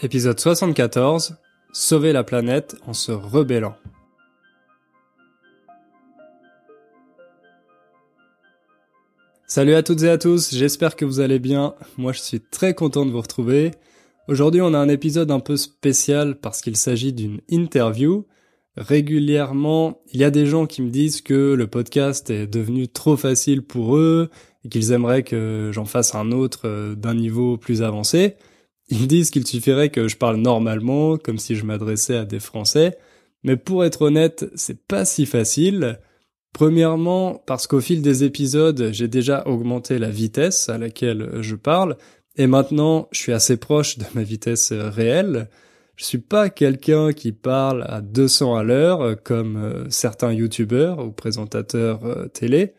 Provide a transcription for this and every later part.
épisode 74, Sauver la planète en se rebellant. Salut à toutes et à tous, j'espère que vous allez bien. Moi je suis très content de vous retrouver. Aujourd'hui on a un épisode un peu spécial parce qu'il s'agit d'une interview. Régulièrement, il y a des gens qui me disent que le podcast est devenu trop facile pour eux et qu'ils aimeraient que j'en fasse un autre euh, d'un niveau plus avancé. Ils disent qu'il suffirait que je parle normalement, comme si je m'adressais à des Français, mais pour être honnête, c'est pas si facile. Premièrement, parce qu'au fil des épisodes, j'ai déjà augmenté la vitesse à laquelle je parle, et maintenant, je suis assez proche de ma vitesse réelle. Je suis pas quelqu'un qui parle à 200 à l'heure, comme euh, certains youtubeurs ou présentateurs euh, télé.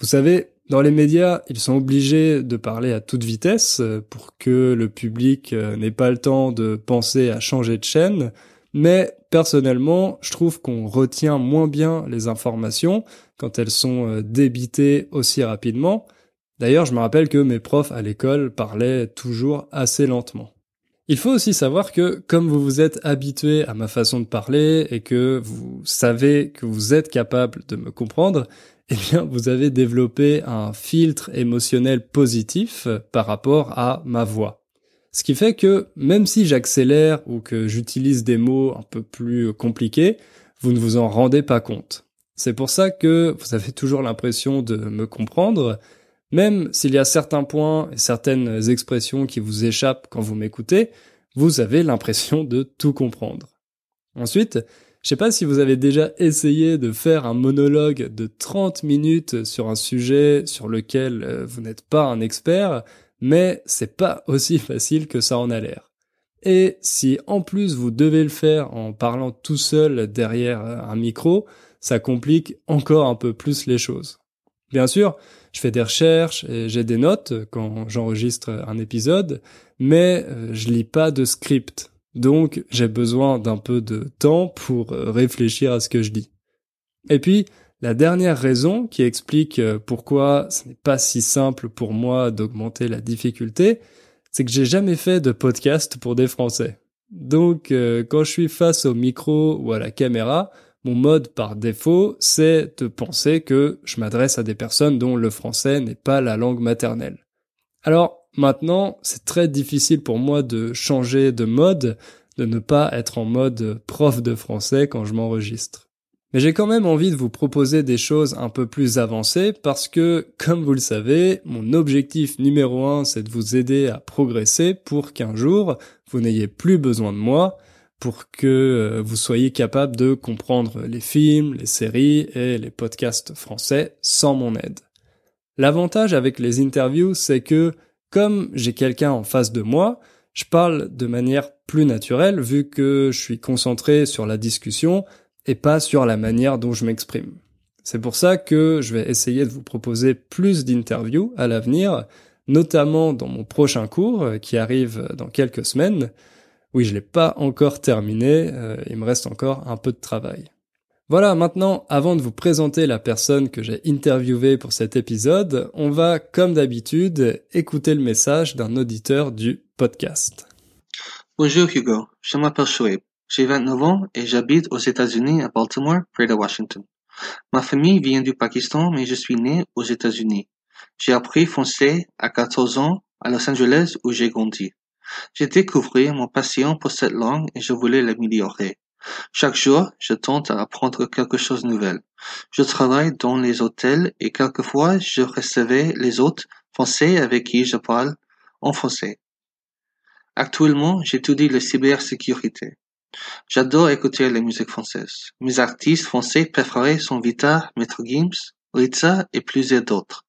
Vous savez, dans les médias, ils sont obligés de parler à toute vitesse euh, pour que le public euh, n'ait pas le temps de penser à changer de chaîne, mais personnellement, je trouve qu'on retient moins bien les informations quand elles sont euh, débitées aussi rapidement. D'ailleurs, je me rappelle que mes profs à l'école parlaient toujours assez lentement. Il faut aussi savoir que comme vous vous êtes habitué à ma façon de parler et que vous savez que vous êtes capable de me comprendre, eh bien, vous avez développé un filtre émotionnel positif par rapport à ma voix. Ce qui fait que même si j'accélère ou que j'utilise des mots un peu plus compliqués, vous ne vous en rendez pas compte. C'est pour ça que vous avez toujours l'impression de me comprendre, même s'il y a certains points et certaines expressions qui vous échappent quand vous m'écoutez, vous avez l'impression de tout comprendre. Ensuite, je sais pas si vous avez déjà essayé de faire un monologue de 30 minutes sur un sujet sur lequel euh, vous n'êtes pas un expert, mais c'est pas aussi facile que ça en a l'air. Et si en plus vous devez le faire en parlant tout seul derrière euh, un micro, ça complique encore un peu plus les choses. Bien sûr, je fais des recherches et j'ai des notes quand j'enregistre un épisode, mais euh, je lis pas de script. Donc j'ai besoin d'un peu de temps pour euh, réfléchir à ce que je dis. Et puis, la dernière raison qui explique euh, pourquoi ce n'est pas si simple pour moi d'augmenter la difficulté, c'est que j'ai jamais fait de podcast pour des Français. Donc quand je suis face au micro ou à la caméra, mon mode par défaut, c'est de penser que je m'adresse à des personnes dont le français n'est pas la langue maternelle. Alors, Maintenant, c'est très difficile pour moi de changer de mode, de ne pas être en mode prof de français quand je m'enregistre. Mais j'ai quand même envie de vous proposer des choses un peu plus avancées parce que, comme vous le savez, mon objectif numéro un, c'est de vous aider à progresser pour qu'un jour, vous n'ayez plus besoin de moi, pour que euh, vous soyez capable de comprendre les films, les séries et les podcasts français sans mon aide. L'avantage avec les interviews, c'est que comme j'ai quelqu'un en face de moi, je parle de manière plus naturelle vu que je suis concentré sur la discussion et pas sur la manière dont je m'exprime. C'est pour ça que je vais essayer de vous proposer plus d'interviews à l'avenir, notamment dans mon prochain cours euh, qui arrive dans quelques semaines. Oui, je l'ai pas encore terminé, euh, il me reste encore un peu de travail. Voilà, maintenant, avant de vous présenter la personne que j'ai interviewée pour cet épisode, on va, comme d'habitude, écouter le message d'un auditeur du podcast. Bonjour Hugo, je m'appelle Shoaib. J'ai 29 ans et j'habite aux États-Unis à Baltimore, près de Washington. Ma famille vient du Pakistan, mais je suis né aux États-Unis. J'ai appris français à 14 ans à Los Angeles où j'ai grandi. J'ai découvert mon passion pour cette langue et je voulais l'améliorer. Chaque jour, je tente à apprendre quelque chose de nouvel. Je travaille dans les hôtels et quelquefois je recevais les hôtes français avec qui je parle en français. Actuellement, j'étudie la cybersécurité. J'adore écouter la musique française. Mes artistes français préférés sont Vita, Metro Games, Ritza et plusieurs d'autres.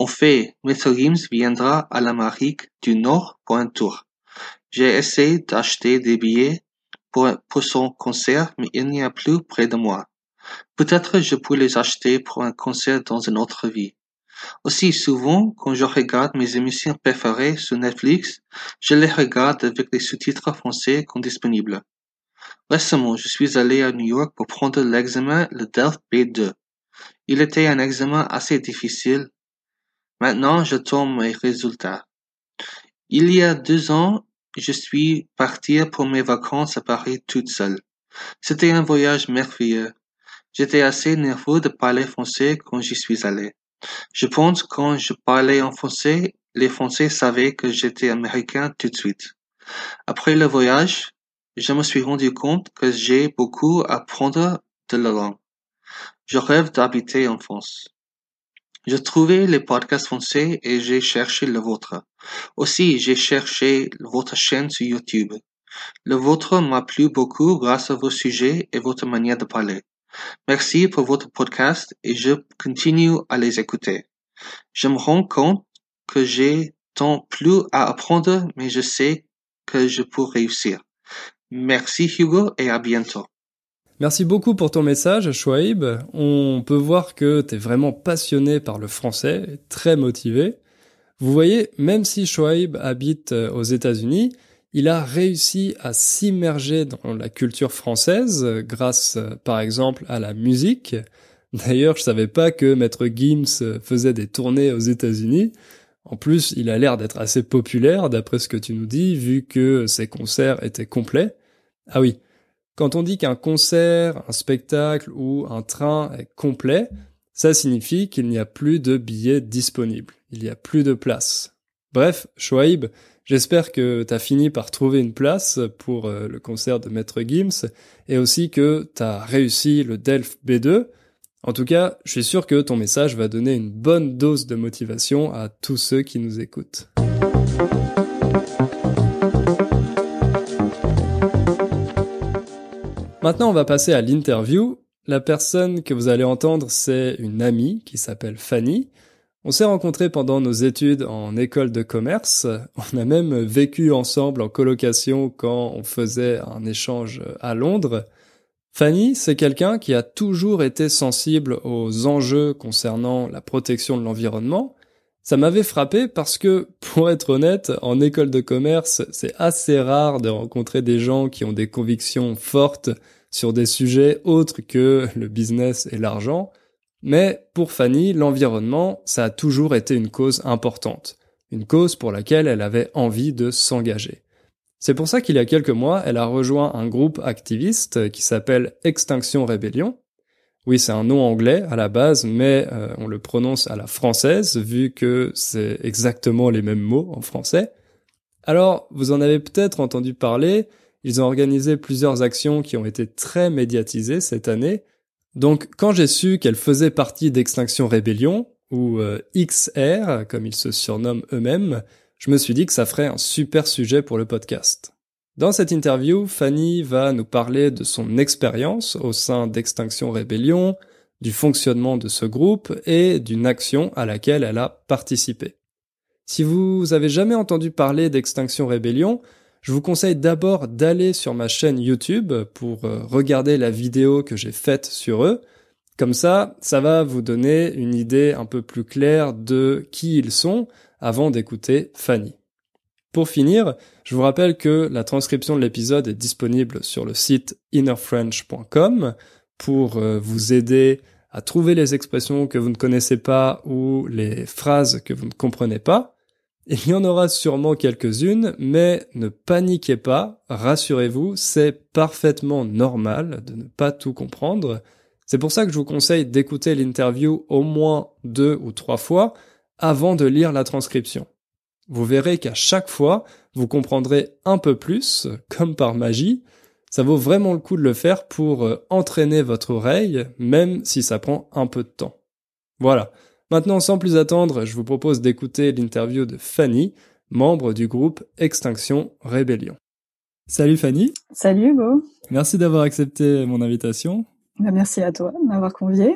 En fait, Games viendra à l'Amérique du Nord pour un tour. J'ai essayé d'acheter des billets pour, son concert, mais il n'y a plus près de moi. Peut-être je peux les acheter pour un concert dans une autre vie. Aussi souvent, quand je regarde mes émissions préférées sur Netflix, je les regarde avec les sous-titres français qu'on disponibles. Récemment, je suis allé à New York pour prendre l'examen, le Delft B2. Il était un examen assez difficile. Maintenant, je tombe mes résultats. Il y a deux ans, je suis partie pour mes vacances à Paris toute seule. C'était un voyage merveilleux. J'étais assez nerveux de parler français quand j'y suis allé. Je pense quand je parlais en français, les Français savaient que j'étais américain tout de suite. Après le voyage, je me suis rendu compte que j'ai beaucoup à apprendre de la langue. Je rêve d'habiter en France. Je trouvais les podcasts français et j'ai cherché le vôtre. Aussi, j'ai cherché votre chaîne sur YouTube. Le vôtre m'a plu beaucoup grâce à vos sujets et votre manière de parler. Merci pour votre podcast et je continue à les écouter. Je me rends compte que j'ai tant plus à apprendre, mais je sais que je peux réussir. Merci Hugo et à bientôt. Merci beaucoup pour ton message, Chouaib. On peut voir que tu es vraiment passionné par le français, très motivé. Vous voyez, même si Chouaib habite euh, aux États-Unis, il a réussi à s'immerger dans la culture française grâce, euh, par exemple, à la musique. D'ailleurs, je savais pas que Maître Gims euh, faisait des tournées aux États-Unis. En plus, il a l'air d'être assez populaire, d'après ce que tu nous dis, vu que ses concerts étaient complets. Ah oui, quand on dit qu'un concert, un spectacle ou un train est complet, ça signifie qu'il n'y a plus de billets disponibles. Il n'y a plus de place. Bref, Shoaib, j'espère que t'as fini par trouver une place pour euh, le concert de Maître Gims et aussi que t'as réussi le Delft B2. En tout cas, je suis sûr que ton message va donner une bonne dose de motivation à tous ceux qui nous écoutent. Maintenant, on va passer à l'interview. La personne que vous allez entendre, c'est une amie qui s'appelle Fanny. On s'est rencontrés pendant nos études en école de commerce. On a même vécu ensemble en colocation quand on faisait un échange à Londres. Fanny, c'est quelqu'un qui a toujours été sensible aux enjeux concernant la protection de l'environnement. Ça m'avait frappé parce que, pour être honnête, en école de commerce, c'est assez rare de rencontrer des gens qui ont des convictions fortes sur des sujets autres que le business et l'argent, mais pour Fanny, l'environnement, ça a toujours été une cause importante, une cause pour laquelle elle avait envie de s'engager. C'est pour ça qu'il y a quelques mois, elle a rejoint un groupe activiste qui s'appelle Extinction Rébellion. Oui, c'est un nom anglais à la base, mais euh, on le prononce à la française, vu que c'est exactement les mêmes mots en français. Alors, vous en avez peut-être entendu parler, ils ont organisé plusieurs actions qui ont été très médiatisées cette année. Donc quand j'ai su qu'elle faisait partie d'Extinction Rébellion, ou euh, XR, comme ils se surnomment eux-mêmes, je me suis dit que ça ferait un super sujet pour le podcast. Dans cette interview, Fanny va nous parler de son expérience au sein d'Extinction Rébellion, du fonctionnement de ce groupe et d'une action à laquelle elle a participé. Si vous avez jamais entendu parler d'Extinction Rébellion, je vous conseille d'abord d'aller sur ma chaîne YouTube pour euh, regarder la vidéo que j'ai faite sur eux. Comme ça, ça va vous donner une idée un peu plus claire de qui ils sont avant d'écouter Fanny. Pour finir, je vous rappelle que la transcription de l'épisode est disponible sur le site innerfrench.com pour euh, vous aider à trouver les expressions que vous ne connaissez pas ou les phrases que vous ne comprenez pas. Il y en aura sûrement quelques-unes, mais ne paniquez pas, rassurez-vous, c'est parfaitement normal de ne pas tout comprendre. C'est pour ça que je vous conseille d'écouter l'interview au moins deux ou trois fois avant de lire la transcription. Vous verrez qu'à chaque fois, vous comprendrez un peu plus, comme par magie. Ça vaut vraiment le coup de le faire pour euh, entraîner votre oreille, même si ça prend un peu de temps. Voilà. Maintenant, sans plus attendre, je vous propose d'écouter l'interview de Fanny, membre du groupe Extinction Rébellion. Salut Fanny. Salut Hugo. Merci d'avoir accepté mon invitation. Bah, merci à toi de m'avoir convié.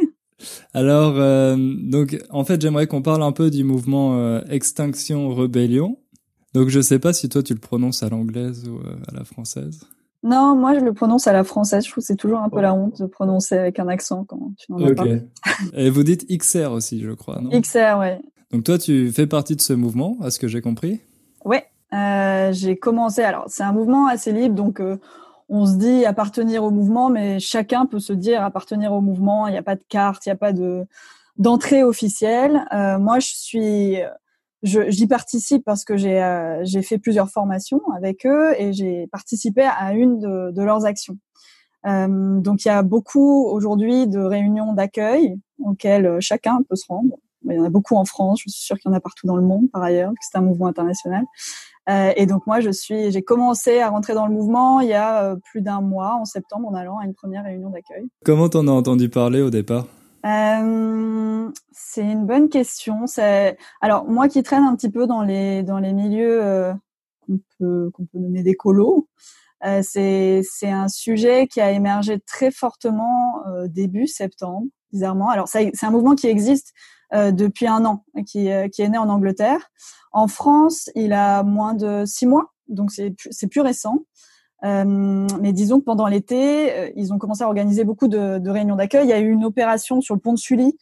Alors, euh, donc, en fait, j'aimerais qu'on parle un peu du mouvement euh, Extinction Rébellion. Donc, je sais pas si toi tu le prononces à l'anglaise ou euh, à la française. Non, moi je le prononce à la française. Je trouve que c'est toujours un peu la honte de prononcer avec un accent quand tu n'en as pas. Et vous dites XR aussi, je crois, non? XR, ouais. Donc toi, tu fais partie de ce mouvement, à ce que j'ai compris? Ouais, euh, j'ai commencé. Alors, c'est un mouvement assez libre, donc euh, on se dit appartenir au mouvement, mais chacun peut se dire appartenir au mouvement. Il n'y a pas de carte, il n'y a pas de d'entrée officielle. Euh, moi, je suis j'y participe parce que j'ai j'ai fait plusieurs formations avec eux et j'ai participé à une de, de leurs actions. donc il y a beaucoup aujourd'hui de réunions d'accueil auxquelles chacun peut se rendre. Il y en a beaucoup en France, je suis sûre qu'il y en a partout dans le monde par ailleurs, que c'est un mouvement international. Euh, et donc moi, je suis, j'ai commencé à rentrer dans le mouvement il y a euh, plus d'un mois, en septembre, en allant à une première réunion d'accueil. Comment t'en as entendu parler au départ? Euh, C'est une bonne question. C'est alors moi qui traîne un petit peu dans les dans les milieux euh, qu'on peut qu'on peut nommer des colos. Euh, c'est c'est un sujet qui a émergé très fortement début septembre, bizarrement. Alors c'est un mouvement qui existe depuis un an, qui qui est né en Angleterre. En France, il a moins de six mois, donc c'est c'est plus récent. Euh, mais disons que pendant l'été, euh, ils ont commencé à organiser beaucoup de, de réunions d'accueil. Il y a eu une opération sur le pont de Sully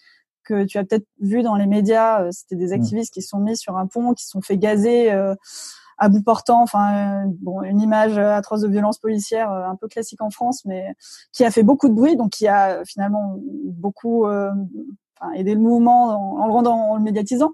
que tu as peut-être vu dans les médias. Euh, c'était des mmh. activistes qui sont mis sur un pont, qui sont fait gazer à bout portant. Enfin, bon, une image atroce de violence policière, un peu classique en France, mais qui a fait beaucoup de bruit, donc qui a finalement beaucoup enfin, aidé le mouvement en, en le rendant, en le médiatisant.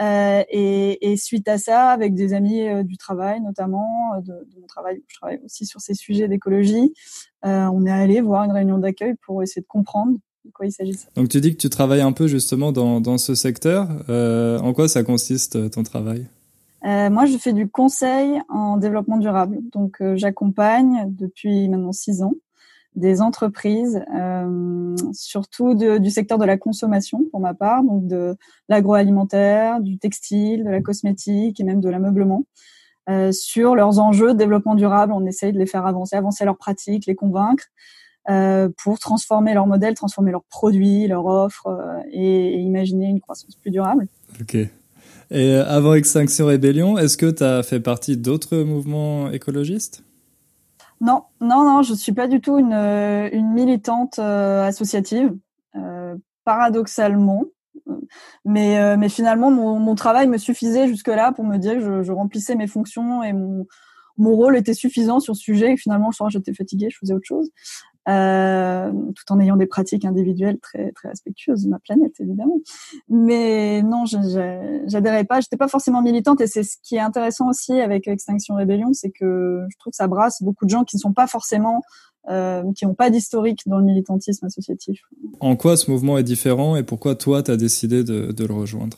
Euh, et, et, suite à ça, avec des amis euh, du travail notamment, euh, de, de, mon travail, je travaille aussi sur ces sujets d'écologie, on est allé voir une réunion d'accueil pour essayer de comprendre de quoi il s'agissait. Donc tu dis que tu travailles un peu justement dans, dans ce secteur. Euh, en quoi ça consiste ton travail? Moi, je fais du conseil en développement durable. Donc j'accompagne depuis maintenant six ans des entreprises, euh, surtout du secteur de la consommation pour ma part, donc de l'agroalimentaire, du textile, de la cosmétique et même de l'ameublement, euh, sur leurs enjeux de développement durable. On essaye de les faire avancer, avancer leurs pratiques, les convaincre euh, pour transformer leur modèle, transformer leurs produits, leurs offres euh, et, et, imaginer une croissance plus durable. Ok. Et euh, avant Extinction Rébellion, est-ce que tu as fait partie d'autres mouvements écologistes? Non, non, non, je suis pas du tout une, une militante euh, associative, euh, paradoxalement. Mais, euh, mais finalement, mon, mon, travail me suffisait jusque-là pour me dire que je, je, remplissais mes fonctions et mon, mon rôle était suffisant sur ce sujet. Et finalement, je soir, j'étais fatiguée, je faisais autre chose. Euh, tout en ayant des pratiques individuelles très très respectueuses de ma planète évidemment. Mais non, j'adhérais pas, j'étais pas forcément militante et c'est ce qui est intéressant aussi avec Extinction Rébellion, c'est que je trouve que ça brasse beaucoup de gens qui ne sont pas forcément euh, qui n'ont pas d'historique dans le militantisme associatif. En quoi ce mouvement est différent et pourquoi toi tu as décidé de, de le rejoindre?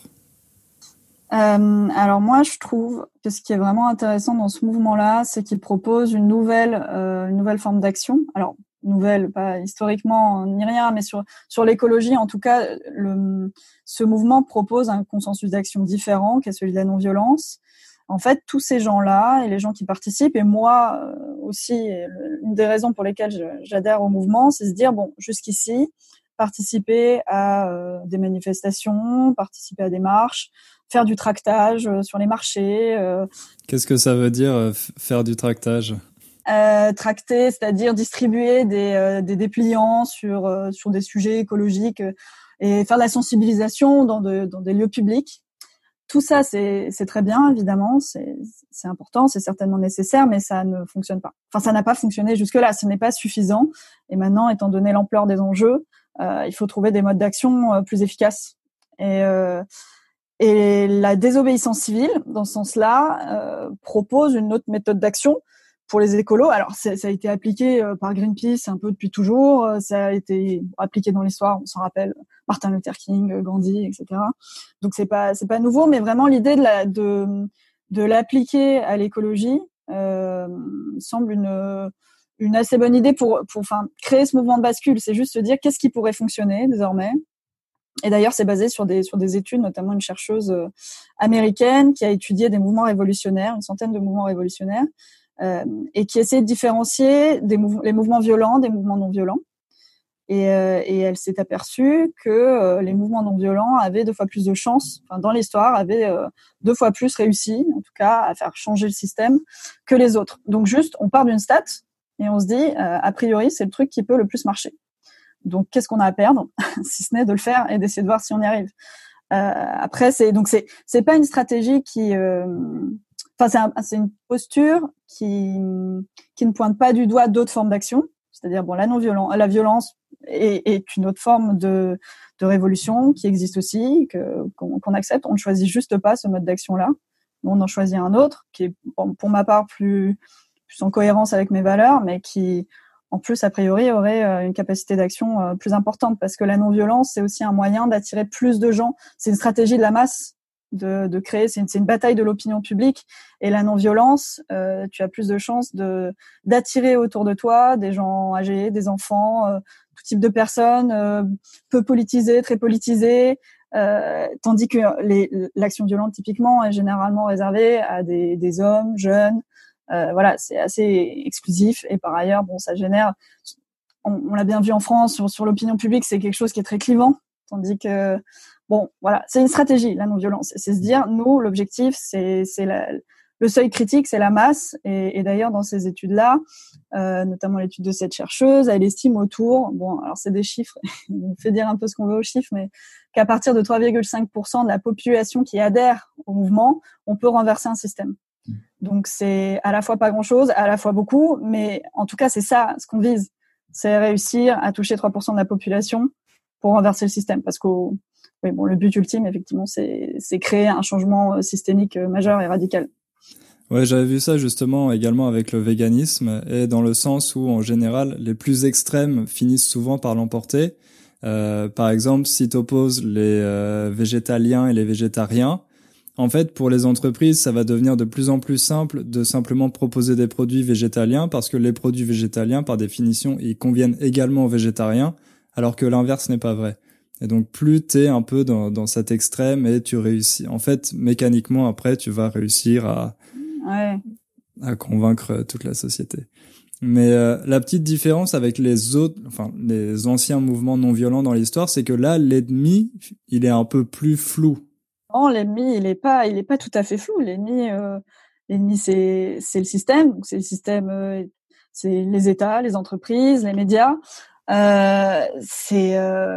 Euh, alors moi, je trouve que ce qui est vraiment intéressant dans ce mouvement-là, c'est qu'il propose une nouvelle, euh, une nouvelle forme d'action. Alors nouvelle, pas historiquement ni rien, mais sur sur l'écologie, en tout cas, le, ce mouvement propose un consensus d'action différent, qui est celui de la non-violence. En fait, tous ces gens-là et les gens qui participent, et moi euh, aussi, une des raisons pour lesquelles j'adhère au mouvement, c'est se dire bon, jusqu'ici, participer à euh, des manifestations, participer à des marches, faire du tractage euh, sur les marchés. Qu'est-ce que ça veut dire faire du tractage? Euh, tracter, c'est-à-dire distribuer des, euh, des dépliants sur euh, sur des sujets écologiques euh, et faire de la sensibilisation dans, de, dans des lieux publics. Tout ça, c'est très bien, évidemment, c'est important, c'est certainement nécessaire, mais ça ne fonctionne pas. Enfin, ça n'a pas fonctionné jusque-là, ce n'est pas suffisant. Et maintenant, étant donné l'ampleur des enjeux, euh, il faut trouver des modes d'action plus efficaces. Et, euh, et la désobéissance civile, dans ce sens-là, propose une autre méthode d'action pour les écolos. Alors, ça a été appliqué euh, par Greenpeace un peu depuis toujours. Euh, ça a été appliqué dans l'histoire, on s'en rappelle, Martin Luther King, Gandhi, etc. Donc, c'est pas c'est pas nouveau, mais vraiment l'idée de la de de l'appliquer à l'écologie euh, semble une une assez bonne idée pour pour enfin créer ce mouvement de bascule. C'est juste se dire qu'est-ce qui pourrait fonctionner désormais? Et d'ailleurs, c'est basé sur des sur des études, notamment une chercheuse euh, américaine qui a étudié des mouvements révolutionnaires, une centaine de mouvements révolutionnaires, euh, et qui essaie de différencier des les mouvements violents des mouvements non violents. Et, euh, et elle s'est aperçue que euh, les mouvements non violents avaient deux fois plus de chances, enfin, dans l'histoire, avaient deux fois plus réussi, en tout cas, à faire changer le système que les autres. Donc juste, on part d'une stat et on se dit, a priori, c'est le truc qui peut le plus marcher. Donc, qu'est-ce qu'on a à perdre, si ce n'est de le faire et d'essayer de voir si on y arrive? Euh, après, c'est donc c'est c'est pas une stratégie qui euh, Enfin, c'est une posture qui, qui ne pointe pas du doigt d'autres formes d'action. C'est-à-dire, bon, la non-violence, la violence est, est, une autre forme de, de révolution qui existe aussi, que qu'on accepte. On ne choisit juste pas ce mode d'action-là. On en choisit un autre qui est, pour ma part, plus, plus en cohérence avec mes valeurs, mais qui, en plus, a priori, aurait euh, une capacité d'action euh, plus importante parce que la non-violence, c'est aussi un moyen d'attirer plus de gens. C'est une stratégie de la masse de, de créer, c'est une, une, bataille de l'opinion publique. Et la non-violence, euh, tu as plus de chances de d'attirer autour de toi des gens âgés, des enfants, euh, tout type de personnes, euh, peu politisées, très politisées. tandis que l'action violente, typiquement, est généralement réservée à des, des hommes jeunes, euh, voilà, c'est assez exclusif. Et par ailleurs, bon, ça génère. On, l'a bien vu en France sur, sur l'opinion publique, c'est quelque chose qui est très clivant, tandis que bon, voilà, c'est une stratégie la non-violence. C'est se dire, nous, l'objectif, c'est le seuil critique, c'est la masse. Et, et d'ailleurs, dans ces études-là, euh, notamment l'étude de cette chercheuse, elle estime autour, bon, alors c'est des chiffres, on fait dire un peu ce qu'on veut aux chiffres, mais qu'à partir de 3,5% de la population qui adhère au mouvement, on peut renverser un système. Donc c'est à la fois pas grand-chose, à la fois beaucoup, mais en tout cas c'est ça ce qu'on vise, c'est réussir à toucher 3% de la population pour renverser le système, parce que oui, bon, le but ultime effectivement c'est créer un changement euh, systémique euh, majeur et radical. Ouais, j'avais vu ça justement également avec le véganisme et dans le sens où en général les plus extrêmes finissent souvent par l'emporter. Euh, par exemple, si tu opposes les euh, végétaliens et les végétariens, en fait, pour les entreprises, ça va devenir de plus en plus simple de simplement proposer des produits végétaliens parce que les produits végétaliens, par définition, ils conviennent également aux végétariens, alors que l'inverse n'est pas vrai. Et donc, plus t'es un peu dans, dans cet extrême et tu réussis, en fait, mécaniquement, après, tu vas réussir à, à convaincre toute la société. Mais euh, la petite différence avec les autres, enfin les anciens mouvements non violents dans l'histoire, c'est que là, l'ennemi, il est un peu plus flou l'ennemi, il est pas, il est pas tout à fait flou. L'ennemi, euh, l'ennemi, c'est, c'est le système. C'est le système, euh, c'est les États, les entreprises, les médias. Euh, c'est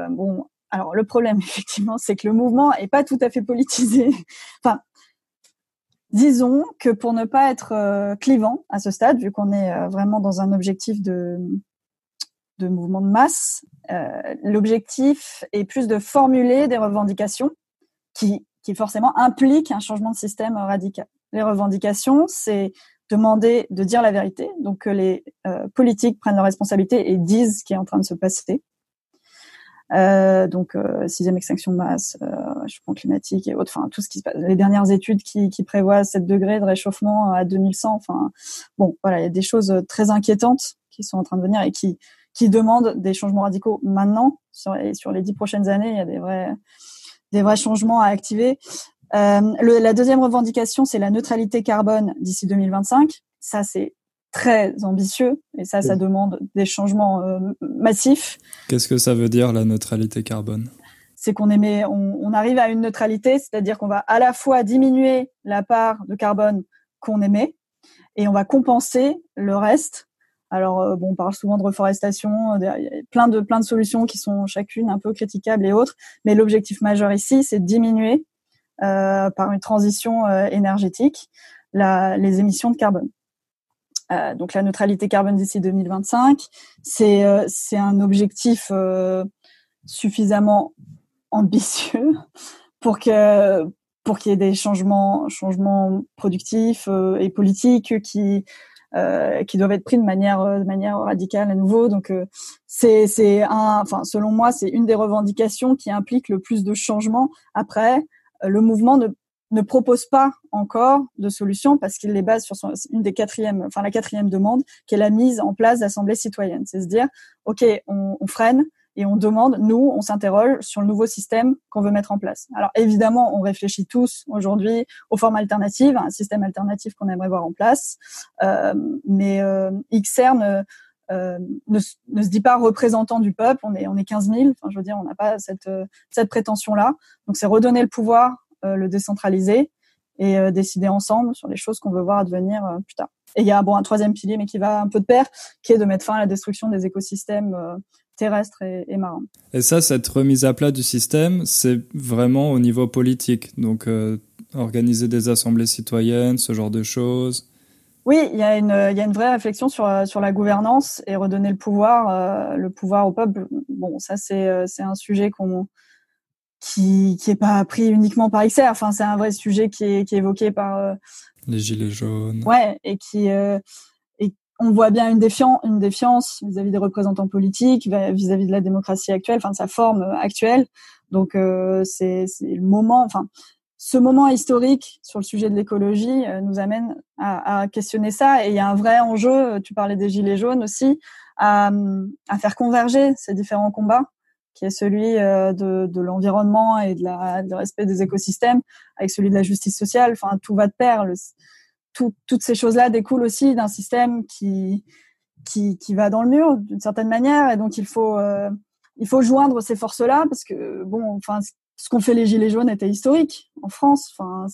bon. Alors le problème, effectivement, c'est que le mouvement est pas tout à fait politisé. enfin, disons que pour ne pas être clivant à ce stade, vu qu'on est vraiment dans un objectif de de mouvement de masse, l'objectif est plus de formuler des revendications qui qui forcément implique un changement de système radical. Les revendications, c'est demander de dire la vérité, donc que les euh, politiques prennent leurs responsabilités et disent ce qui est en train de se passer. Euh, donc euh, sixième extinction de masse, réchauffement climatique et autres, enfin tout ce qui se passe. Les dernières études qui, qui prévoient 7 degrés de réchauffement à 2100, enfin bon, voilà, il y a des choses très inquiétantes qui sont en train de venir et qui qui demandent des changements radicaux maintenant. Sur, et sur les dix prochaines années, il y a des vrais des vrais changements à activer. Euh, le, la deuxième revendication, c'est la neutralité carbone d'ici 2025. Ça, c'est très ambitieux et ça, ça demande des changements euh, massifs. Qu'est-ce que ça veut dire la neutralité carbone? C'est qu'on émet, on, on, arrive à une neutralité, c'est-à-dire qu'on va à la fois diminuer la part de carbone qu'on émet et on va compenser le reste alors euh, bon, on parle souvent de reforestation, euh, il y a plein de plein de solutions qui sont chacune un peu critiquables et autres, mais l'objectif majeur ici, c'est de diminuer euh, par une transition énergétique les émissions de carbone. donc la neutralité carbone d'ici 2025, c'est c'est un objectif suffisamment ambitieux pour que pour qu'il y ait des changements changements productifs et politiques qui euh, qui doivent être pris de manière euh, de manière radicale à nouveau. Donc euh, c'est un, enfin selon moi, c'est une des revendications qui implique le plus de changements. Après, le mouvement ne ne propose pas encore de solution parce qu'il les base sur son, une des quatrièmes, enfin la quatrième demande, qui est la mise en place d'assemblées citoyennes. C'est se dire, ok, on, on freine, et on demande, nous, on s'interroge sur le nouveau système qu'on veut mettre en place. Alors évidemment, on réfléchit tous aujourd'hui aux formes alternatives, un système alternatif qu'on aimerait voir en place, euh, mais euh, XR euh, ne, ne, se dit pas représentant du peuple, on est on est 15 000, enfin je veux dire, on n'a pas cette cette prétention là. Donc c'est redonner le pouvoir, euh, le décentraliser et euh, décider ensemble sur les choses qu'on veut voir advenir plus tard. Et il y a bon un troisième pilier, mais qui va un peu de pair, qui est de mettre fin à la destruction des écosystèmes terrestre et, et marin. Et ça, cette remise à plat du système, c'est vraiment au niveau politique. Donc, euh, organiser des assemblées citoyennes, ce genre de choses. Oui, il y a une, il y a une vraie réflexion sur, sur la gouvernance et redonner le pouvoir, euh, le pouvoir au peuple. Bon, ça, c'est, euh, c'est un sujet qu'on, qui qui est pas pris uniquement par XR. Enfin, c'est un vrai sujet qui est qui est évoqué par les gilets jaunes. Ouais, et qui on voit bien une défiance une défiance vis-à-vis des représentants politiques, vis-à-vis de la démocratie actuelle, enfin de sa forme actuelle. Donc c'est c'est le moment. Enfin, ce moment historique sur le sujet de l'écologie euh, nous amène à, à, questionner ça. Et il y a un vrai enjeu, tu parlais des gilets jaunes aussi, à, à faire converger ces différents combats, qui est celui euh, de, de l'environnement et de la, du respect des écosystèmes, avec celui de la justice sociale. Enfin, tout va de pair. Tout, toutes ces choses-là découlent aussi d'un système qui, qui, qui va dans le mur d'une certaine manière. Et donc, il faut... Euh, il faut joindre ces forces-là parce que bon, enfin, ce qu'ont fait les Gilets jaunes était historique en France. Enfin,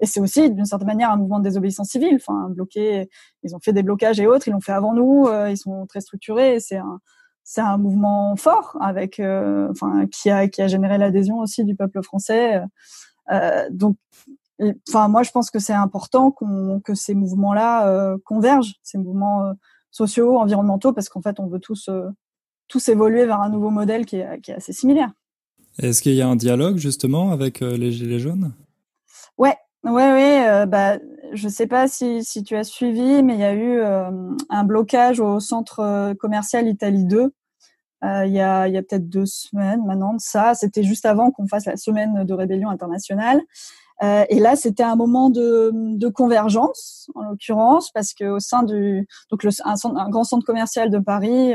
et c'est aussi d'une certaine manière un mouvement de désobéissance civile. Enfin, bloqué, ils ont fait des blocages et autres, ils l'ont fait avant nous. Euh, ils sont très structurés. C'est un, un mouvement fort avec, euh, enfin, qui a qui a généré l'adhésion aussi du peuple français. Donc, enfin, moi, je pense que c'est important qu'on que ces mouvements-là euh, convergent, ces mouvements sociaux, environnementaux, parce qu'en fait, on veut tous tous évoluer vers un nouveau modèle qui est, qui est assez similaire. Est-ce qu'il y a un dialogue justement avec euh, les Gilets jaunes? Ouais, ouais, ouais. Euh, bah, je sais pas si, si tu as suivi, mais il y a eu euh, un blocage au centre euh, commercial Italie 2. il y a, il y a peut-être deux semaines maintenant de ça. C'était juste avant qu'on fasse la semaine de rébellion internationale. Et là, c'était un moment de, de convergence, en l'occurrence, parce que au sein du donc le, un, un, grand centre commercial de Paris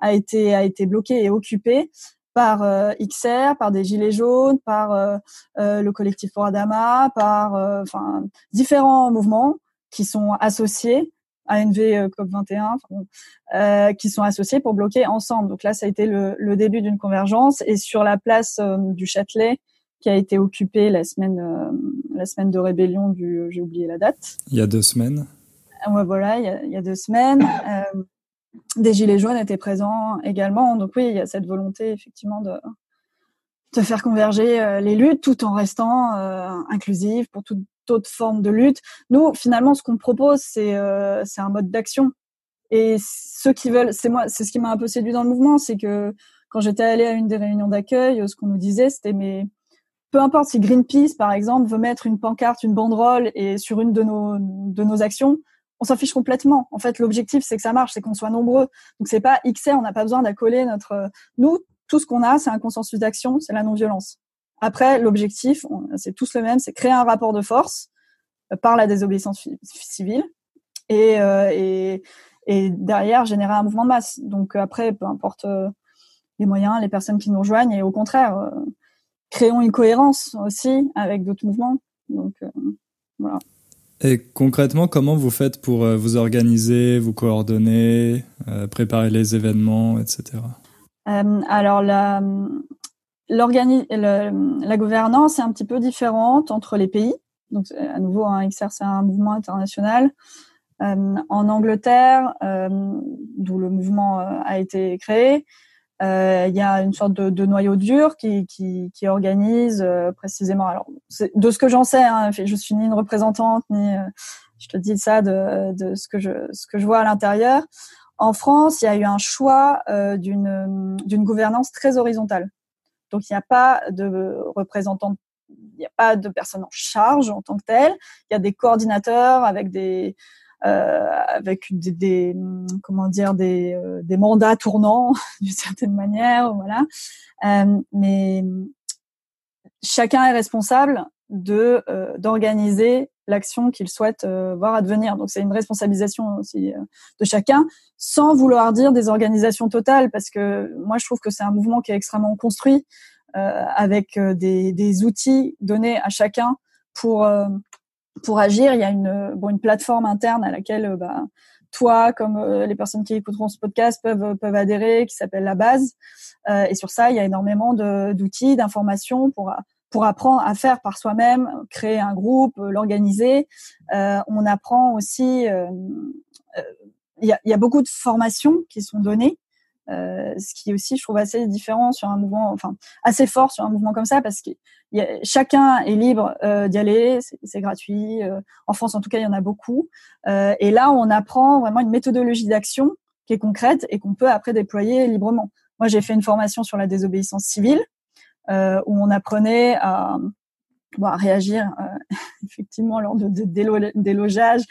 a été a été bloqué et occupé par euh, XR, par des Gilets jaunes, par euh, euh, le collectif pour Adama, par enfin différents mouvements qui sont associés ANV COP21, qui sont associés pour bloquer ensemble. Donc là, ça a été le, le début d'une convergence. Et sur la place du Châtelet, qui a été occupée la semaine, la semaine de rébellion du, j'ai oublié la date. Il y a deux semaines. Ouais, voilà, il y a, il y a deux semaines des gilets jaunes étaient présents également. Donc oui, il y a cette volonté effectivement de, de faire converger euh, les luttes tout en restant euh, inclusive pour toute autre forme de lutte. Nous, finalement, ce qu'on propose, c'est euh, c'est un mode d'action. Et ceux qui veulent, c'est moi, c'est ce qui m'a un peu séduit dans le mouvement, c'est que quand j'étais allée à une des réunions d'accueil, ce qu'on nous disait, c'était mais peu importe si Greenpeace, par exemple, veut mettre une pancarte, une banderole et sur une de nos de nos actions, on s'en fiche complètement. En fait, l'objectif, c'est que ça marche, c'est qu'on soit nombreux. Donc, c'est pas XR, on n'a pas besoin d'accoler notre... Nous, tout ce qu'on a, c'est un consensus d'action, c'est la non-violence. Après, l'objectif, c'est tous le même, c'est créer un rapport de force euh, par la désobéissance civile et, euh, et, et, derrière, générer un mouvement de masse. Donc, après, peu importe euh, les moyens, les personnes qui nous rejoignent, et au contraire, créons une cohérence aussi avec d'autres mouvements. Donc, voilà. Et concrètement, comment vous faites pour euh, vous organiser, vous coordonner, euh, préparer les événements, etc. Euh, alors la, la gouvernance est un petit peu différente entre les pays. Donc à nouveau, hein, XR c'est un mouvement international. Euh, en Angleterre, euh, d'où le mouvement a été créé, euh, il y a une sorte de, de noyau dur qui, qui, qui organise euh, précisément. Alors, de ce que j'en sais, hein, je suis ni une représentante ni euh, je te dis ça de, de ce que je ce que je vois à l'intérieur. En France, il y a eu un choix d'une d'une gouvernance très horizontale. Donc, il n'y a pas de représentants, il n'y a pas de personnes en charge en tant que telle. Il y a des coordinateurs avec des euh, avec des, des, comment dire des, euh, des mandats tournants d'une certaine manière, voilà. Euh, mais chacun est responsable de d'organiser l'action qu'il souhaite voir advenir. Donc c'est une responsabilisation aussi de chacun, sans vouloir dire des organisations totales, parce que moi je trouve que c'est un mouvement qui est extrêmement construit, avec des, des outils donnés à chacun pour pour agir, il y a une, bon, une plateforme interne à laquelle euh, bah, toi, comme euh, les personnes qui écouteront ce podcast, peuvent, peuvent adhérer, qui s'appelle la base. Euh, et sur ça, il y a énormément d'outils, d'informations pour pour apprendre à faire par soi-même, créer un groupe, l'organiser. Euh, on apprend aussi, euh, il y, a, beaucoup de formations qui sont données euh, ce qui est aussi, je trouve, assez différent sur un mouvement, enfin assez fort sur un mouvement comme ça, parce que y a, chacun est libre euh, d'y aller, c'est gratuit. Euh, en France, en tout cas, il y en a beaucoup. Euh, et là, on apprend vraiment une méthodologie d'action qui est concrète et qu'on peut après déployer librement. Moi, j'ai fait une formation sur la désobéissance civile. où on apprenait à, à réagir effectivement lors de, de délogeage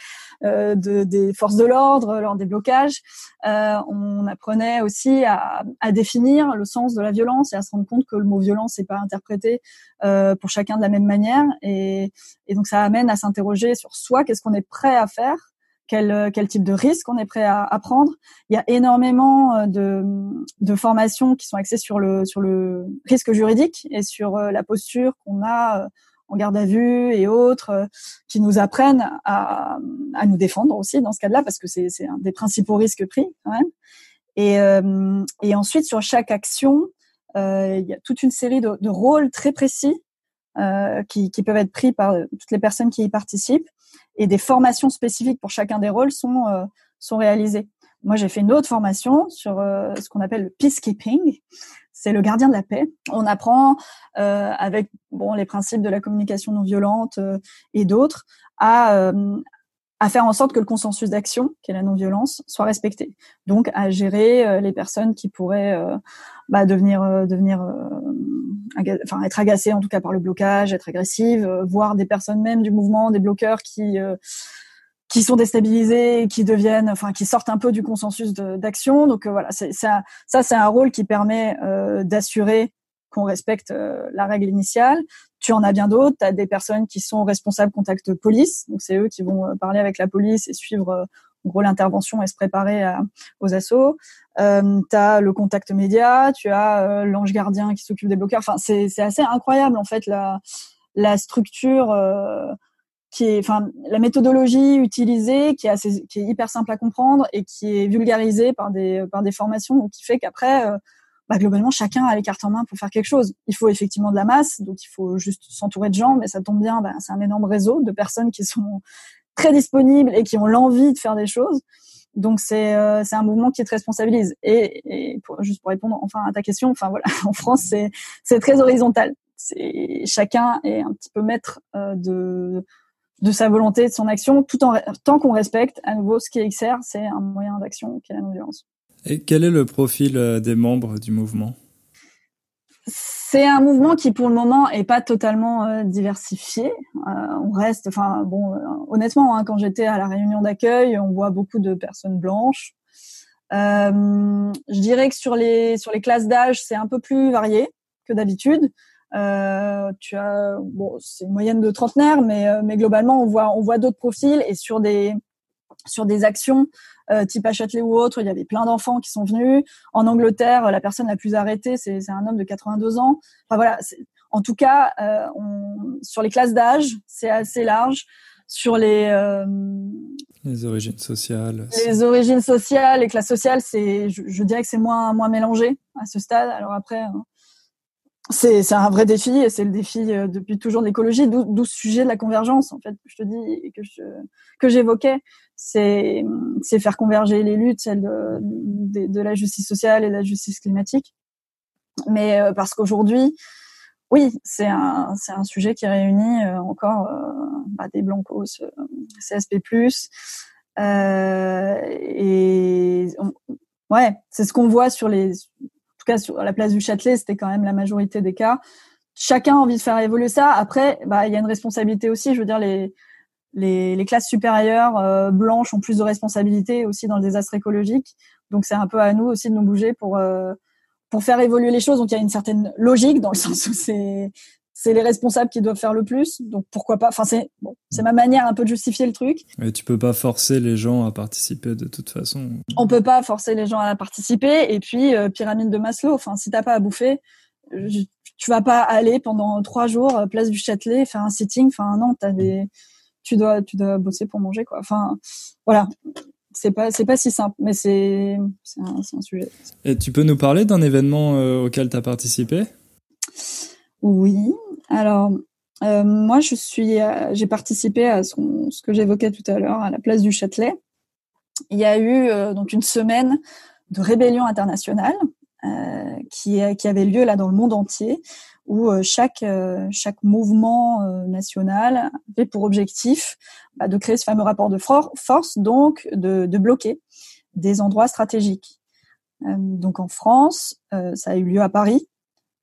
euh, de, des forces de l'ordre lors des blocages. Euh, on apprenait aussi à, à, définir le sens de la violence et à se rendre compte que le mot violence n'est pas interprété euh, pour chacun de la même manière. Et, et donc ça amène à s'interroger sur soi, qu'est-ce qu'on est prêt à faire quel, quel, type de risque on est prêt à, à, prendre. Il y a énormément de, de, formations qui sont axées sur le, sur le risque juridique et sur la posture qu'on a en garde à vue et autres, euh, qui nous apprennent à, à nous défendre aussi dans ce cas-là, parce que c'est un des principaux risques pris quand même. Et, euh, et ensuite, sur chaque action, euh, il y a toute une série de, de rôles très précis euh, qui, qui, peuvent être pris par toutes les personnes qui y participent, et des formations spécifiques pour chacun des rôles sont, euh, sont réalisées. Moi, j'ai fait une autre formation sur ce qu'on appelle le peacekeeping, c'est le gardien de la paix. On apprend euh, avec bon les principes de la communication non violente euh, et d'autres à euh, à faire en sorte que le consensus d'action, qui est la non-violence, soit respecté. Donc à gérer euh, les personnes qui pourraient bah, devenir devenir enfin être agacées en tout cas par le blocage, être agressives, voire des personnes même du mouvement, des bloqueurs qui qui sont déstabilisés, qui deviennent, enfin, qui sortent un peu du consensus d'action. Donc euh, voilà, ça, ça c'est un rôle qui permet euh, d'assurer qu'on respecte euh, la règle initiale. Tu en as bien d'autres. Tu as des personnes qui sont responsables contact police, donc c'est eux qui vont parler avec la police et suivre en gros l'intervention et se préparer aux assauts. Euh, tu as le contact média, tu as l'ange gardien qui s'occupe des bloqueurs. Enfin, c'est assez incroyable en fait la structure qui est, enfin, la méthodologie utilisée, qui est assez, qui est hyper simple à comprendre et qui est vulgarisée par des, par des formations, qui fait qu'après, euh, bah, globalement, chacun a les cartes en main pour faire quelque chose. Il faut effectivement de la masse, donc il faut juste s'entourer de gens, mais ça tombe bien, bah, c'est un énorme réseau de personnes qui sont très disponibles et qui ont l'envie de faire des choses. Donc c'est euh, c'est un mouvement qui te responsabilise. Et, et pour, juste pour répondre enfin à ta question, enfin voilà, en France c'est c'est très horizontal. C'est chacun est un petit peu maître euh, de de sa volonté, de son action, tout en tant qu'on respecte à nouveau ce qui est XR, c'est un moyen d'action qui est la non-violence. Et quel est le profil euh, des membres du mouvement? C'est un mouvement qui, pour le moment, est pas totalement euh, diversifié. Euh, on reste, enfin bon, honnêtement, hein, quand j'étais à la réunion d'accueil, on voit beaucoup de personnes blanches. je dirais que sur les sur les classes d'âge, c'est un peu plus varié que d'habitude. Tu as bon, c'est une moyenne de trentenaire, mais mais globalement on voit on voit d'autres profils et sur des sur des actions euh, type à Châtelet ou autre, il y avait plein d'enfants qui sont venus. En Angleterre, la personne la plus arrêtée, c'est un homme de 82 ans. Enfin voilà, en tout cas, euh, on, sur les classes d'âge, c'est assez large. Sur les euh, les origines sociales, les origines sociales, les classes sociales, c'est je, je, dirais que c'est moins moins mélangé à ce stade. Alors après, hein, c'est un vrai défi et c'est le défi euh, depuis toujours de l'écologie, d'où ce sujet de la convergence en fait que je te dis et que je, que j'évoquais, c'est faire converger les luttes, celles de, de, la justice sociale et de la justice climatique. Mais euh, parce qu'aujourd'hui, oui, c'est un c'est un sujet qui réunit euh, encore bah, des blancos, CSP+, euh, et ouais, c'est ce qu'on voit sur les tout cas sur la place du Châtelet, c'était quand même la majorité des cas. Chacun a envie de faire évoluer ça. Après, bah il y a une responsabilité aussi. Je veux dire les les, les classes supérieures euh, blanches ont plus de responsabilités aussi dans le désastre écologique. Donc c'est un peu à nous aussi de nous bouger pour euh, pour faire évoluer les choses. Donc il y a une certaine logique dans le sens où c'est c'est les responsables qui doivent faire le plus. Donc pourquoi pas? Enfin c'est bon, c'est ma manière un peu de justifier le truc. Mais tu peux pas forcer les gens à participer de toute façon. On peut pas forcer les gens à participer. Et puis euh, pyramide de Maslow. Enfin si t'as pas à bouffer, tu vas pas aller pendant trois jours euh, place du Châtelet faire un sitting. Enfin non, t'as des, tu dois tu dois bosser pour manger quoi. Enfin voilà. C'est pas c'est pas si simple, mais c'est c'est un, un, sujet. Et tu peux nous parler d'un événement euh, auquel tu as participé? Oui. Alors, euh, moi, je suis, euh, j'ai participé à ce, ce que j'évoquais tout à l'heure, à la place du Châtelet. Il y a eu euh, donc une semaine de rébellion internationale qui, qui avait lieu là dans le monde entier, où chaque chaque mouvement national avait pour objectif bah, de créer ce fameux rapport de force, donc de bloquer des endroits stratégiques. donc en France, ça a eu lieu à Paris,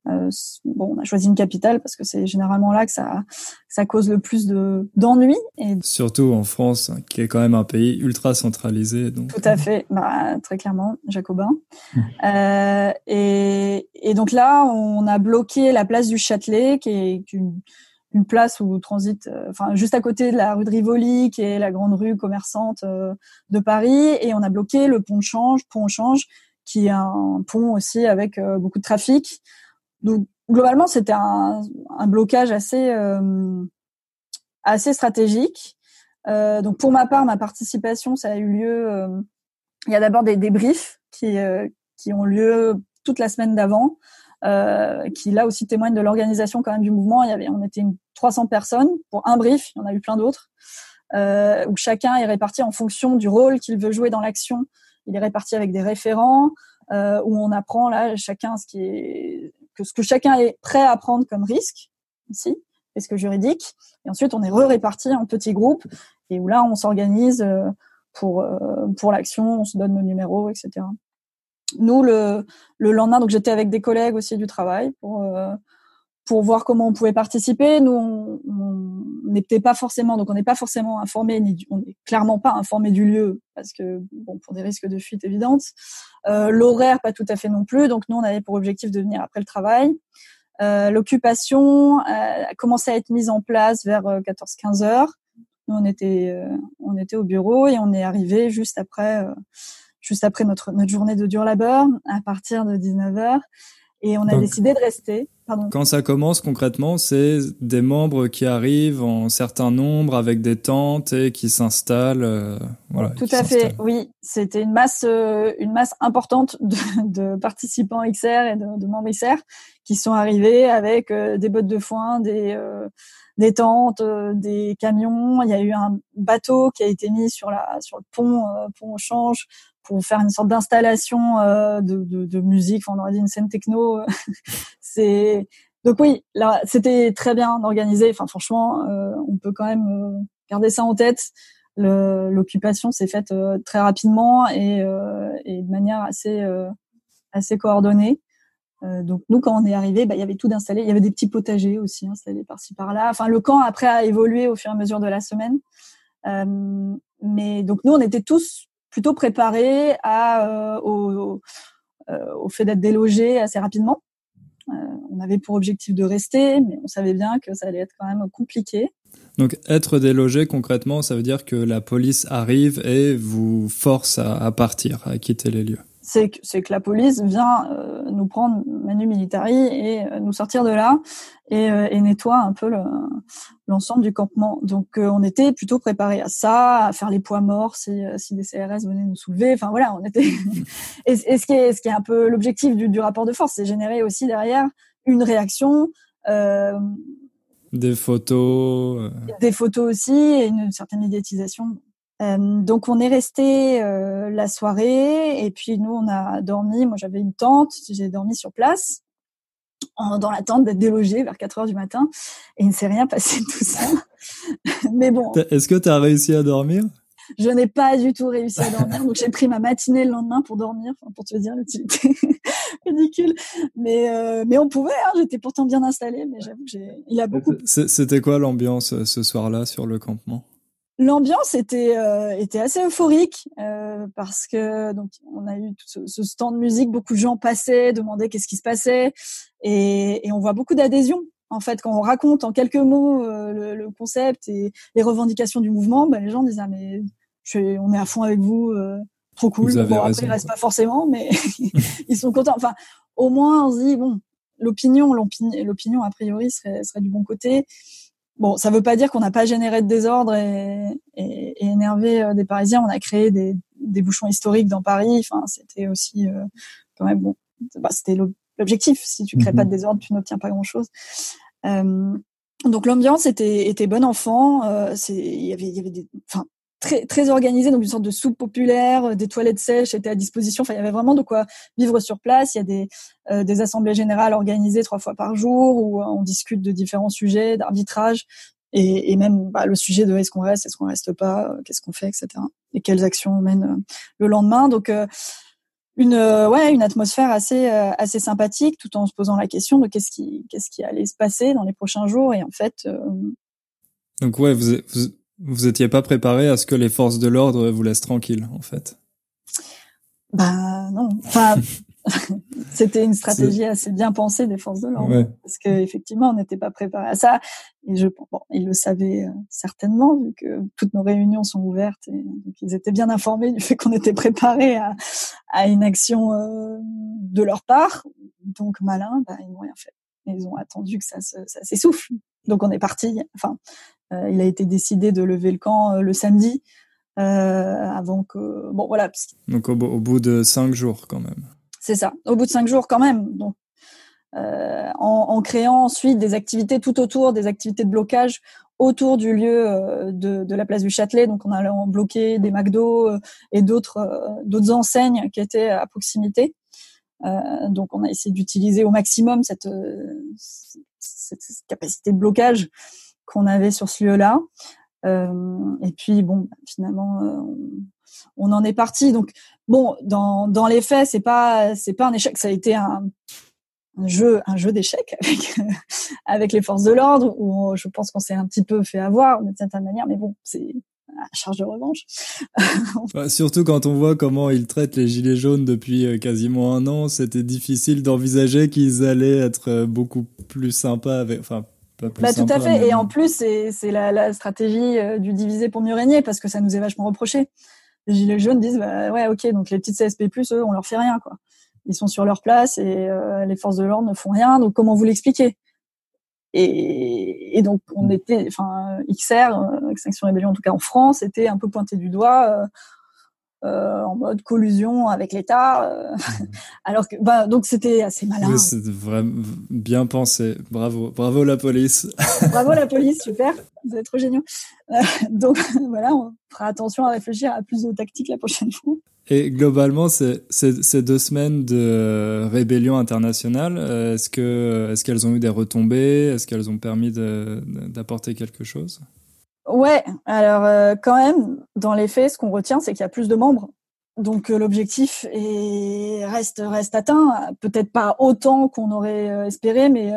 Euh, bon, on a choisi une capitale parce que c'est généralement là que ça, ça cause le plus de d'ennuis. Et... Surtout en France, hein, qui est quand même un pays ultra centralisé. Donc... Tout à fait, bah, très clairement, jacobin. Mmh. Euh, et, et donc là, on a bloqué la place du Châtelet, qui est une, une place où transite, euh, enfin juste à côté de la rue de Rivoli, qui est la grande rue commerçante euh, de Paris, et on a bloqué le pont de Change, pont Change, qui est un pont aussi avec beaucoup de trafic. Donc globalement, c'était un, un, blocage assez euh, assez stratégique. Euh, donc pour ma part, ma participation, ça a eu lieu. Euh, il y a d'abord des débriefs qui qui ont lieu toute la semaine d'avant, qui là aussi témoignent de l'organisation quand même du mouvement. Il y avait, on était une 300 personnes pour un brief. Il y en a eu plein d'autres. où chacun est réparti en fonction du rôle qu'il veut jouer dans l'action. Il est réparti avec des référents, où on apprend là chacun ce qui est que ce que chacun est prêt à prendre comme risque ici, risque juridique. Et ensuite, on est re-réparti en petits groupes et où là, on s'organise euh, pour euh, pour l'action, on se donne nos numéros, etc. Nous, le, le lendemain, donc j'étais avec des collègues aussi du travail pour euh, pour voir comment on pouvait participer. Nous, on n'était pas forcément, donc on n'est pas forcément informé, ni on n'est clairement pas informé du lieu parce que bon, pour des risques de fuite évidentes. Euh, L'horaire, pas tout à fait non plus. Donc nous, on avait pour objectif de venir après le travail. Euh, L'occupation euh, a commencé à être mise en place vers 14-15 euh, heures. Nous, on était, euh, on était au bureau et on est arrivé juste après, juste après notre notre journée de dur labeur à partir de 19 heures. Et on a décidé de rester. Pardon. Quand ça commence concrètement, c'est des membres qui arrivent en certain nombre avec des tentes et qui s'installent. Euh, voilà. Tout à fait. Oui, c'était une masse, euh, une masse importante de, de, participants XR et de, de, membres XR qui sont arrivés avec euh, des bottes de foin, des des tentes, des camions. Il y a eu un bateau qui a été mis sur la sur le pont pont au change pour faire une sorte d'installation euh, de, de, de, musique, enfin, on aurait dit une scène techno. c'est donc oui, là c'était très bien organisé. Enfin franchement, euh, on peut quand même euh, garder ça en tête. L'occupation s'est faite euh, très rapidement et, et, de manière assez assez coordonnée. donc nous quand on est arrivé, bah, il y avait tout d'installé. Il y avait des petits potagers aussi installés par-ci par-là. Enfin le camp après a évolué au fur et à mesure de la semaine. mais donc nous on était tous plutôt préparé à, euh, au, euh, au, fait d'être délogé assez rapidement. Euh, on avait pour objectif de rester, mais on savait bien que ça allait être quand même compliqué. Donc être délogé concrètement, ça veut dire que la police arrive et vous force à, à partir, à quitter les lieux c'est que, c'est que la police vient euh, nous prendre manu militari et euh, nous sortir de là et, euh, et nettoie un peu le, l'ensemble du campement. Donc on était plutôt préparé à ça, à faire les poids morts si, si des CRS venaient nous soulever. Enfin voilà, on était. et, et, ce qui est ce qui est un peu l'objectif du, du rapport de force, c'est générer aussi derrière une réaction. des photos. Des photos aussi et une certaine médiatisation euh, donc on est resté euh, la soirée et puis nous on a dormi. Moi j'avais une tente, j'ai dormi sur place dans l'attente d'être délogé vers 4 heures du matin et il ne s'est rien passé de tout ça. Mais bon. Est-ce que tu as réussi à dormir? Je n'ai pas du tout réussi à dormir, donc j'ai pris ma matinée le lendemain pour dormir, pour te dire l'utilité ridicule. Mais euh, mais on pouvait. Hein, J'étais pourtant bien installé, mais j'avoue que j'ai. Il a beaucoup. C'était quoi l'ambiance ce soir-là sur le campement? L'ambiance était euh, était assez euphorique euh, parce que donc on a eu tout ce, ce, stand de musique, beaucoup de gens passaient, demandaient qu'est-ce qui se passait et, et on voit beaucoup d'adhésion. En fait, quand on raconte en quelques mots euh, le, le, concept et les revendications du mouvement, ben, les gens disent ah mais je, on est à fond avec vous, euh, trop cool. Vous avez bon, raison, après, ils restent pas forcément, mais ils sont contents. Enfin, au moins on se dit bon, l'opinion, l'opinion a priori serait serait du bon côté. Bon, ça veut pas dire qu'on n'a pas généré de désordre et, et, et, énervé euh, des Parisiens. On a créé des, des bouchons historiques dans Paris. Enfin, c'était aussi euh, quand même bon. Bah, c'était l'objectif. Si tu crées pas de mhm. désordre, tu n'obtiens pas grand-chose. Euh, donc l'ambiance était, était bonne enfant. Euh, c'est, il y avait, il y avait des, enfin, très très organisé, donc une sorte de soupe populaire, euh, des toilettes sèches étaient à disposition. Enfin, il y avait vraiment de quoi vivre sur place. Il y a des euh, des assemblées générales organisées trois fois par jour où euh, on discute de différents sujets, d'arbitrage et, même bah, le sujet de est-ce qu'on reste, est-ce qu'on reste pas, qu'est-ce qu'on fait, etc. Et quelles actions on mène le lendemain. Donc une ouais une atmosphère assez assez sympathique tout en se posant la question de qu'est-ce qui qu'est-ce qui allait se passer dans les prochains jours et en fait donc ouais vous vous étiez pas préparé à ce que les forces de l'ordre vous laissent tranquille en fait bah non enfin C'était une stratégie assez bien pensée des forces de l'ordre, parce qu'effectivement, on n'était pas préparé à ça. Et je, bon, ils le savaient euh, certainement, vu que toutes nos réunions sont ouvertes, et donc ils étaient bien informés du fait qu'on était préparé à, à, une action euh, de leur part. Donc malin, bah, ils n'ont rien fait. Ils ont attendu que ça, ça s'essouffle. Donc on est parti. Enfin, euh, il a été décidé de lever le camp le samedi. avant que bon voilà. Donc au, au bout de cinq jours quand même. C'est ça. Au bout de cinq jours, quand même. Donc, euh, en, en, créant ensuite des activités tout autour, des activités de blocage autour du lieu euh, de, de, la place du Châtelet. Donc, on a bloqué des McDo euh, et d'autres euh, d'autres enseignes qui étaient à proximité. Euh, donc, on a essayé d'utiliser au maximum cette, cette, capacité de blocage qu'on avait sur ce lieu-là. et puis, bon, finalement, on, on en est parti. Donc bon, dans, dans les faits, c'est pas c'est pas un échec, ça a été un, jeu un jeu d'échecs avec les forces de l'ordre où je pense qu'on s'est un petit peu fait avoir d'une certaine manière, mais bon, c'est à charge de revanche. Bah, surtout quand on voit comment ils traitent les gilets jaunes depuis euh, quasiment un an, c'était difficile d'envisager qu'ils allaient être euh, beaucoup plus sympas avec, enfin bah, tout à fait. Et en plus, c'est la, la stratégie euh, du diviser pour mieux régner parce que ça nous est vachement reproché les gilets jaunes disent bah, ouais ok donc les petites CSP eux on leur fait rien quoi ils sont sur leur place et euh, les forces de l'ordre ne font rien donc comment vous l'expliquez? Et, et, donc on était enfin XR euh, Extinction Rébellion en tout cas en France était un peu pointé du doigt euh, en mode collusion avec l'État. Euh, alors que, bah, donc c'était assez malin. Oui, c'est vraiment bien pensé. Bravo, bravo la police. bravo la police, super. Vous êtes trop géniaux. Euh, donc voilà, on fera attention à réfléchir à plus de tactiques la prochaine fois. Et globalement, ces deux semaines de rébellion internationale, est-ce que est-ce qu'elles ont eu des retombées? Est-ce qu'elles ont permis d'apporter quelque chose? Ouais, alors euh, quand même, dans les faits, ce qu'on retient, c'est qu'il y a plus de membres. Donc euh, l'objectif reste reste atteint, peut-être pas autant qu'on aurait euh, espéré, mais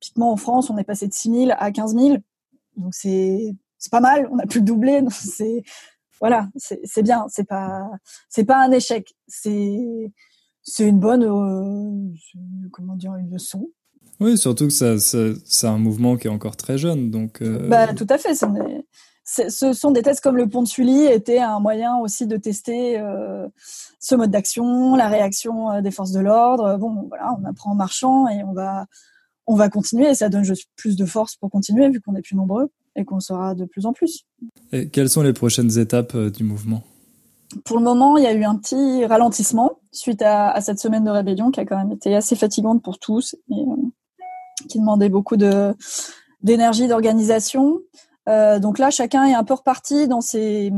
typiquement en France, on est passé de 6 000 à 15 000. Donc c'est c'est pas mal, on a plus doublé. C'est voilà, c'est c'est bien, c'est pas c'est pas un échec, c'est c'est une bonne comment dire une leçon oui, surtout que ça, c'est un mouvement qui est encore très jeune, donc. Euh... Bah, tout à fait. ce sont des tests comme le pont de Sully était un moyen aussi de tester euh, ce mode d'action, la réaction euh, des forces de l'ordre. Bon, voilà, on apprend en marchant et on va, on va continuer. Et ça donne juste plus de force pour continuer vu qu'on est plus nombreux et qu'on sera de plus en plus. Et quelles sont les prochaines étapes euh, du mouvement? Pour le moment, il y a eu un petit ralentissement suite à, à, cette semaine de rébellion qui a quand même été assez fatigante pour tous. Et, qui demandait beaucoup de d'énergie, d'organisation. Euh, donc là, chacun est un peu reparti dans ses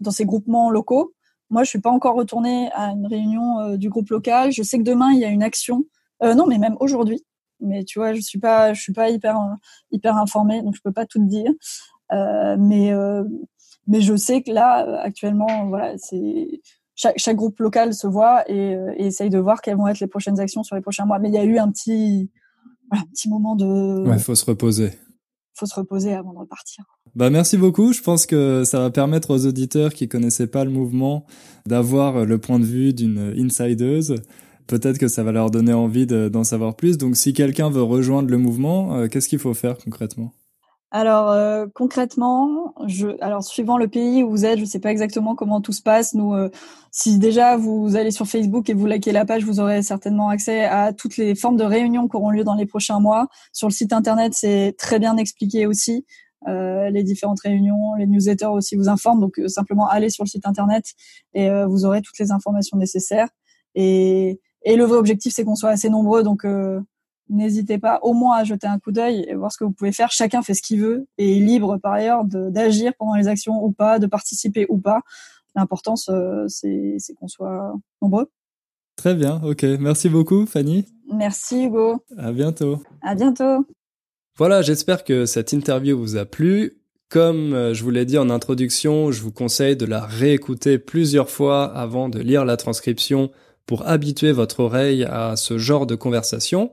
dans ses groupements locaux. Moi, je suis pas encore retournée à une réunion euh, du groupe local. Je sais que demain il y a une action. Euh, non, mais même aujourd'hui. Mais tu vois, je suis pas je suis pas hyper hyper informée, donc je peux pas tout te dire. Mais mais je sais que là actuellement, voilà, c'est chaque, groupe local se voit et, et essaye de voir quelles vont être les prochaines actions sur les prochains mois. Mais il y a eu un petit un petit moment de. Ouais, faut se reposer. Faut se reposer avant de repartir. Bah merci beaucoup. Je pense que ça va permettre aux auditeurs qui connaissaient pas le mouvement d'avoir le point de vue d'une insideuse. Peut-être que ça va leur donner envie d'en savoir plus. Donc si quelqu'un veut rejoindre le mouvement, euh, qu'est-ce qu'il faut faire concrètement? Alors euh, concrètement, je, alors suivant le pays où vous êtes, je ne sais pas exactement comment tout se passe. Nous, euh, si déjà vous allez sur Facebook et vous likez la page, vous aurez certainement accès à toutes les formes de réunions qui auront lieu dans les prochains mois. Sur le site internet, c'est très bien expliqué aussi. Euh, les différentes réunions, les newsletters aussi vous informent. Donc simplement allez sur le site internet et vous aurez toutes les informations nécessaires. Et, et le vrai objectif, c'est qu'on soit assez nombreux. Donc n'hésitez pas au moins à jeter un coup d'œil et voir ce que vous pouvez faire. Chacun fait ce qu'il veut et est libre par ailleurs d'agir pendant les actions ou pas, de participer ou pas. L'important, c'est qu'on soit nombreux. Très bien, ok. Merci beaucoup, Fanny. Merci, Hugo. À bientôt. À bientôt. Voilà, j'espère que cette interview vous a plu. Comme euh, je vous l'ai dit en introduction, je vous conseille de la réécouter plusieurs fois avant de lire la transcription pour habituer votre oreille à ce genre de conversation.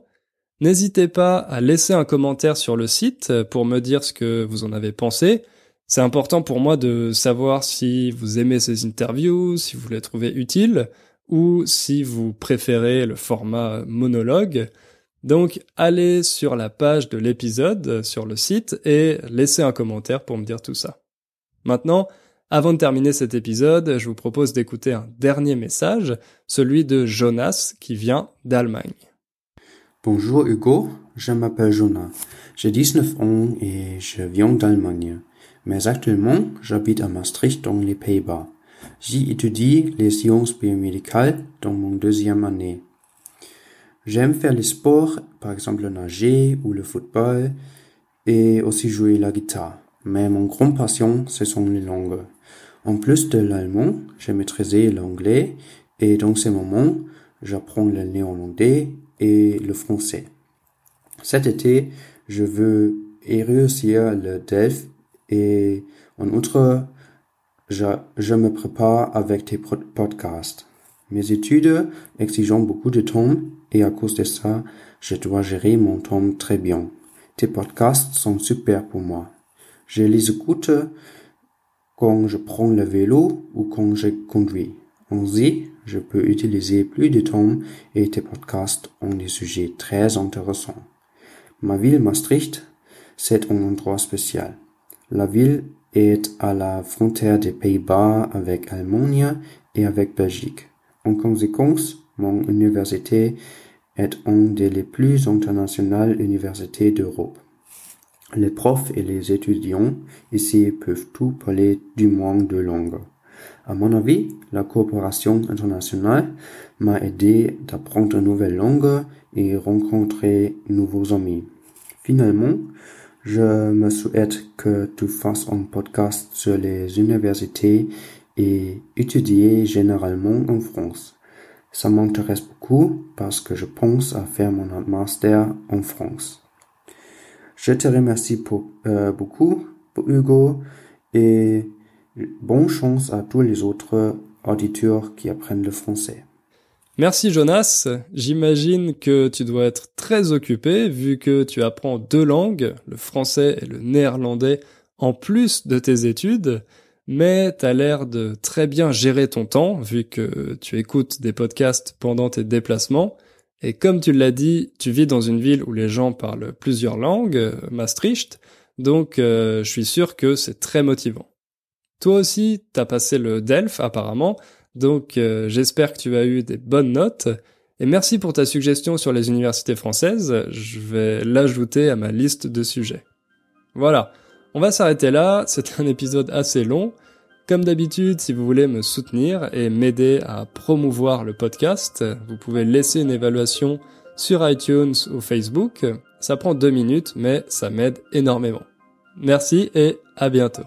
N'hésitez pas à laisser un commentaire sur le site pour me dire ce que vous en avez pensé. C'est important pour moi de savoir si vous aimez ces interviews, si vous les trouvez utiles, ou si vous préférez le format monologue. Donc allez sur la page de l'épisode sur le site et laissez un commentaire pour me dire tout ça. Maintenant, avant de terminer cet épisode, je vous propose d'écouter un dernier message, celui de Jonas qui vient d'Allemagne. Bonjour Hugo, je m'appelle Jonas. J'ai 19 ans et je viens d'Allemagne. Mais actuellement, j'habite à Maastricht dans les Pays-Bas. J'y étudie les sciences biomédicales dans mon deuxième année. J'aime faire les sports, par exemple nager ou le football, et aussi jouer la guitare. Mais mon grand passion, ce sont les langues. En plus de l'allemand, j'ai maîtrisé l'anglais, et dans ces moments, j'apprends le néerlandais et le français. Cet été, je veux réussir le DELF et en outre, je, me prépare avec tes podcasts. Mes études exigeant beaucoup de temps et à cause de ça, je dois gérer mon temps très bien. Tes podcasts sont super pour moi. Je les écoute quand je prends le vélo ou quand je conduis. Ainsi, je peux utiliser plus de temps et tes podcasts ont des sujets très intéressants. Ma ville Maastricht, c'est un endroit spécial. La ville est à la frontière des Pays-Bas avec Allemagne et avec Belgique. En conséquence, mon université est une des plus internationales universités d'Europe. Les profs et les étudiants ici peuvent tout parler du moins de langues. À mon avis, la coopération internationale m'a aidé d'apprendre une nouvelle langue et rencontrer nouveaux amis. Finalement, je me souhaite que tu fasses un podcast sur les universités et étudier généralement en France. Ça m'intéresse beaucoup parce que je pense à faire mon master en France. Je te remercie euh, beaucoup, pour Hugo, et bonne chance à tous les autres auditeurs qui apprennent le français. Merci Jonas. J'imagine que tu dois être très occupé vu que tu apprends deux langues, le français et le néerlandais, en plus de tes études, mais tu as l'air de très bien gérer ton temps vu que tu écoutes des podcasts pendant tes déplacements. Et comme tu l'as dit, tu vis dans une ville où les gens parlent plusieurs langues, Maastricht, donc euh, je suis sûr que c'est très motivant. Toi aussi, t'as passé le DELF apparemment, donc euh, j'espère que tu as eu des bonnes notes. Et merci pour ta suggestion sur les universités françaises. Je vais l'ajouter à ma liste de sujets. Voilà. On va s'arrêter là. C'était un épisode assez long. Comme d'habitude, si vous voulez me soutenir et m'aider à promouvoir le podcast, vous pouvez laisser une évaluation sur iTunes ou Facebook. Ça prend deux minutes, mais ça m'aide énormément. Merci et à bientôt.